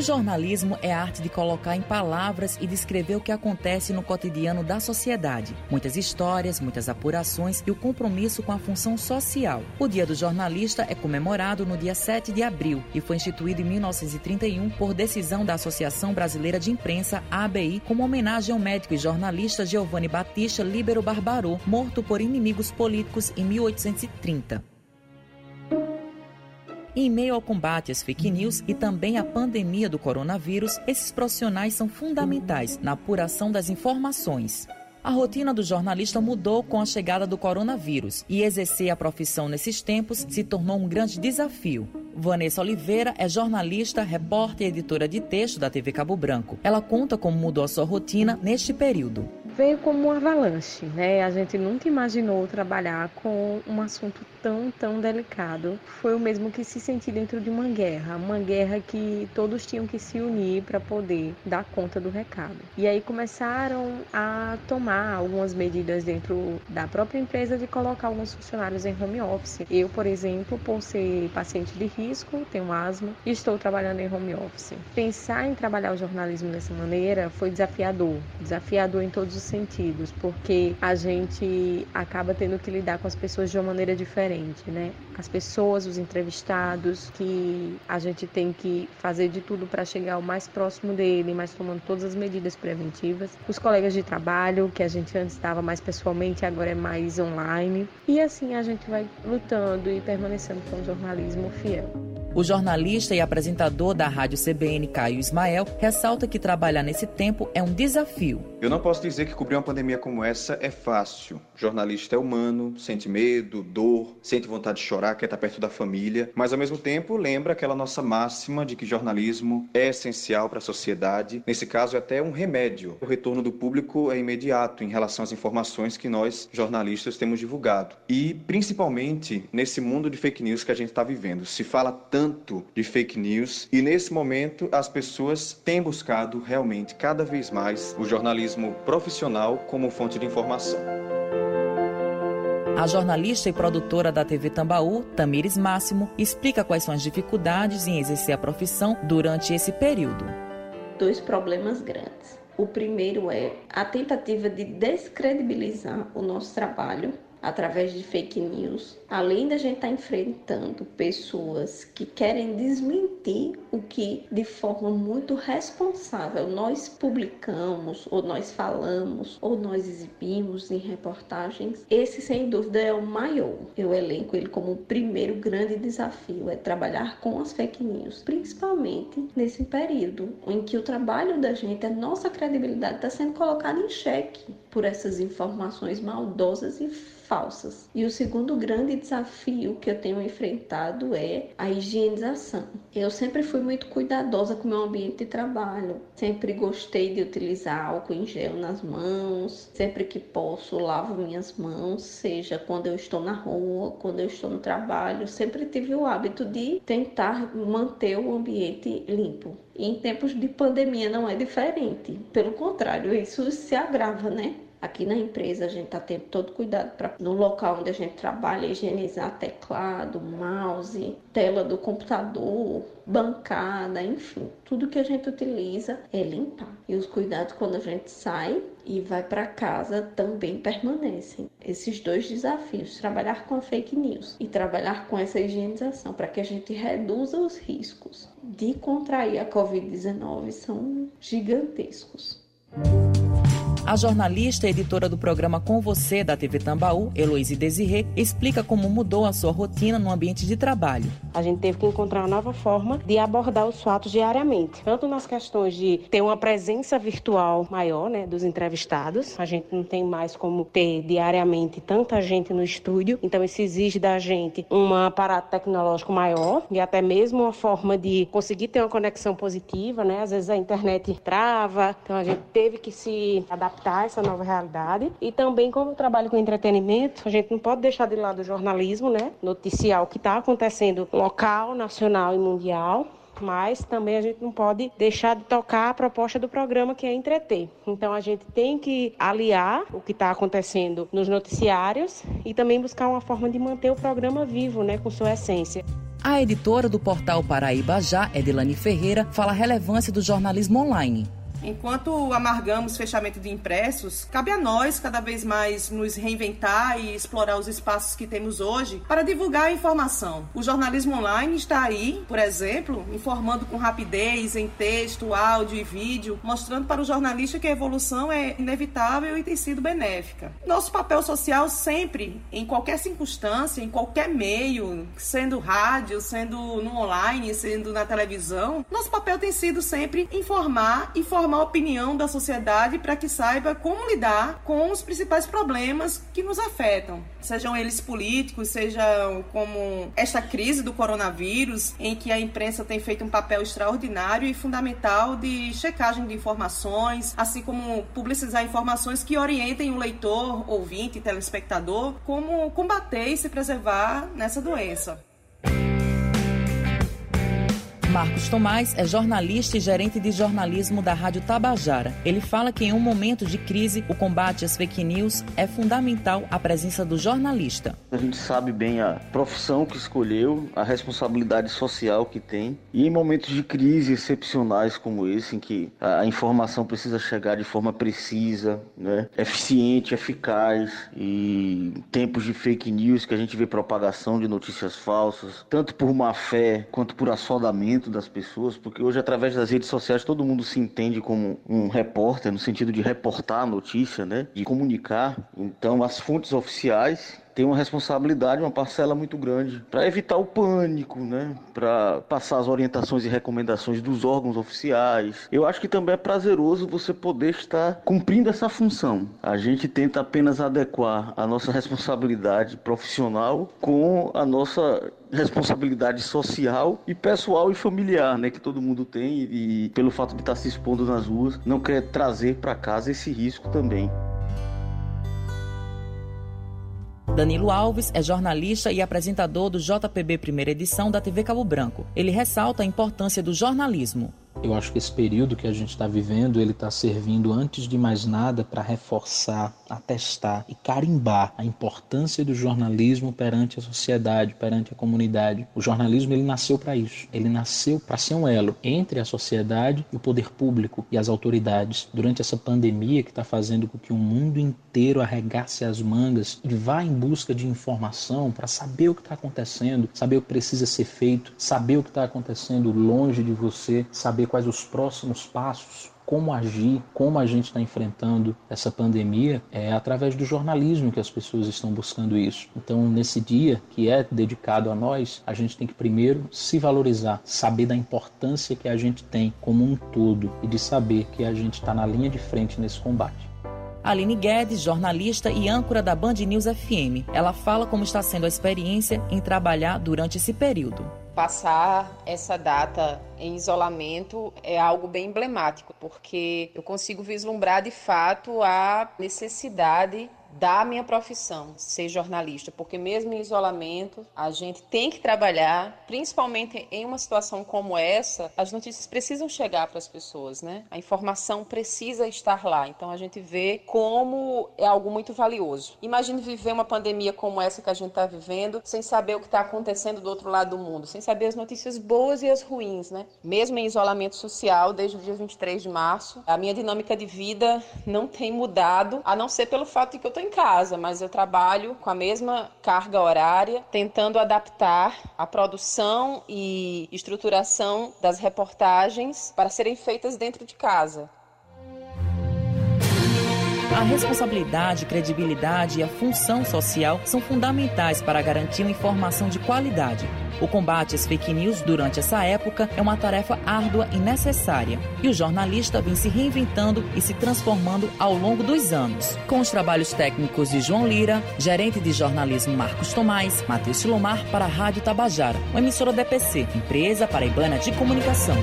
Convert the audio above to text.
O jornalismo é a arte de colocar em palavras e descrever o que acontece no cotidiano da sociedade. Muitas histórias, muitas apurações e o compromisso com a função social. O Dia do Jornalista é comemorado no dia 7 de abril e foi instituído em 1931 por decisão da Associação Brasileira de Imprensa, ABI, como homenagem ao médico e jornalista Giovanni Battista Libero Barbarô, morto por inimigos políticos em 1830. Em meio ao combate às fake news e também à pandemia do coronavírus, esses profissionais são fundamentais na apuração das informações. A rotina do jornalista mudou com a chegada do coronavírus e exercer a profissão nesses tempos se tornou um grande desafio. Vanessa Oliveira é jornalista, repórter e editora de texto da TV Cabo Branco. Ela conta como mudou a sua rotina neste período veio como um avalanche, né? A gente nunca imaginou trabalhar com um assunto tão, tão delicado. Foi o mesmo que se sentir dentro de uma guerra, uma guerra que todos tinham que se unir para poder dar conta do recado. E aí começaram a tomar algumas medidas dentro da própria empresa de colocar alguns funcionários em home office. Eu, por exemplo, por ser paciente de risco, tenho asma estou trabalhando em home office. Pensar em trabalhar o jornalismo dessa maneira foi desafiador, desafiador em todos os sentidos, porque a gente acaba tendo que lidar com as pessoas de uma maneira diferente, né? As pessoas, os entrevistados, que a gente tem que fazer de tudo para chegar o mais próximo dele, mas tomando todas as medidas preventivas. Os colegas de trabalho, que a gente antes estava mais pessoalmente, agora é mais online. E assim a gente vai lutando e permanecendo com o jornalismo fiel. O jornalista e apresentador da Rádio CBN, Caio Ismael, ressalta que trabalhar nesse tempo é um desafio. Eu não posso dizer que cobrir uma pandemia como essa é fácil. O jornalista é humano, sente medo, dor, sente vontade de chorar, quer estar perto da família, mas ao mesmo tempo lembra aquela nossa máxima de que jornalismo é essencial para a sociedade. Nesse caso, é até um remédio. O retorno do público é imediato em relação às informações que nós, jornalistas, temos divulgado. E, principalmente, nesse mundo de fake news que a gente está vivendo. Se fala tanto tanto de fake news e nesse momento as pessoas têm buscado realmente cada vez mais o jornalismo profissional como fonte de informação. A jornalista e produtora da TV Tambaú, Tamires Máximo, explica quais são as dificuldades em exercer a profissão durante esse período. Dois problemas grandes. O primeiro é a tentativa de descredibilizar o nosso trabalho através de fake news, além da gente estar tá enfrentando pessoas que querem desmentir o que de forma muito responsável nós publicamos, ou nós falamos, ou nós exibimos em reportagens, esse sem dúvida é o maior. Eu elenco ele como o primeiro grande desafio, é trabalhar com as fake news, principalmente nesse período em que o trabalho da gente, a nossa credibilidade está sendo colocada em xeque por essas informações maldosas e falsas. E o segundo grande desafio que eu tenho enfrentado é a higienização. Eu sempre fui muito cuidadosa com o meu ambiente de trabalho. Sempre gostei de utilizar álcool em gel nas mãos. Sempre que posso, lavo minhas mãos, seja quando eu estou na rua, quando eu estou no trabalho. Sempre tive o hábito de tentar manter o ambiente limpo. E em tempos de pandemia não é diferente. Pelo contrário, isso se agrava, né? Aqui na empresa a gente está tendo todo cuidado para no local onde a gente trabalha higienizar teclado, mouse, tela do computador, bancada, enfim, tudo que a gente utiliza é limpar. E os cuidados quando a gente sai e vai para casa também permanecem. Esses dois desafios, trabalhar com a fake news e trabalhar com essa higienização para que a gente reduza os riscos de contrair a COVID-19 são gigantescos. A jornalista e editora do programa Com Você da TV Tambaú, Heloíse Desirê, explica como mudou a sua rotina no ambiente de trabalho. A gente teve que encontrar uma nova forma de abordar os fatos diariamente, tanto nas questões de ter uma presença virtual maior, né, dos entrevistados. A gente não tem mais como ter diariamente tanta gente no estúdio, então isso exige da gente um aparato tecnológico maior e até mesmo uma forma de conseguir ter uma conexão positiva, né? Às vezes a internet trava, então a gente teve que se adaptar adaptar essa nova realidade. E também, como eu trabalho com entretenimento, a gente não pode deixar de lado o jornalismo, né? Noticiar o que está acontecendo local, nacional e mundial mas também a gente não pode deixar de tocar a proposta do programa que é entreter. Então a gente tem que aliar o que está acontecendo nos noticiários e também buscar uma forma de manter o programa vivo, né, com sua essência. A editora do portal Paraíba Já, Edilane Ferreira, fala a relevância do jornalismo online. Enquanto amargamos fechamento de impressos, cabe a nós cada vez mais nos reinventar e explorar os espaços que temos hoje para divulgar a informação. O jornalismo online está aí, por exemplo, informando com rapidez em texto, áudio e vídeo, mostrando para o jornalista que a evolução é inevitável e tem sido benéfica. Nosso papel social sempre, em qualquer circunstância, em qualquer meio, sendo rádio, sendo no online, sendo na televisão, nosso papel tem sido sempre informar e a opinião da sociedade para que saiba como lidar com os principais problemas que nos afetam, sejam eles políticos, sejam como esta crise do coronavírus, em que a imprensa tem feito um papel extraordinário e fundamental de checagem de informações, assim como publicizar informações que orientem o leitor, ouvinte, telespectador, como combater e se preservar nessa doença. Marcos Tomás é jornalista e gerente de jornalismo da Rádio Tabajara. Ele fala que em um momento de crise, o combate às fake news é fundamental a presença do jornalista. A gente sabe bem a profissão que escolheu, a responsabilidade social que tem. E em momentos de crise excepcionais como esse, em que a informação precisa chegar de forma precisa, né, eficiente, eficaz, e tempos de fake news que a gente vê propagação de notícias falsas, tanto por má fé quanto por assodamento das pessoas, porque hoje através das redes sociais todo mundo se entende como um repórter no sentido de reportar a notícia, né, de comunicar. Então as fontes oficiais tem uma responsabilidade, uma parcela muito grande para evitar o pânico, né? Para passar as orientações e recomendações dos órgãos oficiais. Eu acho que também é prazeroso você poder estar cumprindo essa função. A gente tenta apenas adequar a nossa responsabilidade profissional com a nossa responsabilidade social e pessoal e familiar, né, que todo mundo tem e pelo fato de estar se expondo nas ruas, não quer trazer para casa esse risco também. Danilo Alves é jornalista e apresentador do JPB Primeira Edição da TV Cabo Branco. Ele ressalta a importância do jornalismo. Eu acho que esse período que a gente está vivendo, ele está servindo antes de mais nada para reforçar, atestar e carimbar a importância do jornalismo perante a sociedade, perante a comunidade. O jornalismo ele nasceu para isso. Ele nasceu para ser um elo entre a sociedade e o poder público e as autoridades. Durante essa pandemia que está fazendo com que o mundo inteiro arregace as mangas e vá em busca de informação para saber o que está acontecendo, saber o que precisa ser feito, saber o que está acontecendo longe de você, saber quais os próximos passos, como agir, como a gente está enfrentando essa pandemia, é através do jornalismo que as pessoas estão buscando isso. Então, nesse dia que é dedicado a nós, a gente tem que primeiro se valorizar, saber da importância que a gente tem como um todo e de saber que a gente está na linha de frente nesse combate. Aline Guedes, jornalista e âncora da Band News FM. Ela fala como está sendo a experiência em trabalhar durante esse período passar essa data em isolamento é algo bem emblemático, porque eu consigo vislumbrar de fato a necessidade da minha profissão, ser jornalista, porque mesmo em isolamento, a gente tem que trabalhar, principalmente em uma situação como essa, as notícias precisam chegar para as pessoas, né? A informação precisa estar lá. Então a gente vê como é algo muito valioso. Imagine viver uma pandemia como essa que a gente está vivendo, sem saber o que está acontecendo do outro lado do mundo, sem saber as notícias boas e as ruins, né? Mesmo em isolamento social, desde o dia 23 de março, a minha dinâmica de vida não tem mudado, a não ser pelo fato de que eu estou em casa, mas eu trabalho com a mesma carga horária, tentando adaptar a produção e estruturação das reportagens para serem feitas dentro de casa. A responsabilidade, credibilidade e a função social são fundamentais para garantir uma informação de qualidade. O combate às fake news durante essa época é uma tarefa árdua e necessária. E o jornalista vem se reinventando e se transformando ao longo dos anos. Com os trabalhos técnicos de João Lira, gerente de jornalismo Marcos Tomás, Matheus Silomar para a Rádio Tabajara, uma emissora DPC, empresa paraibana de comunicação.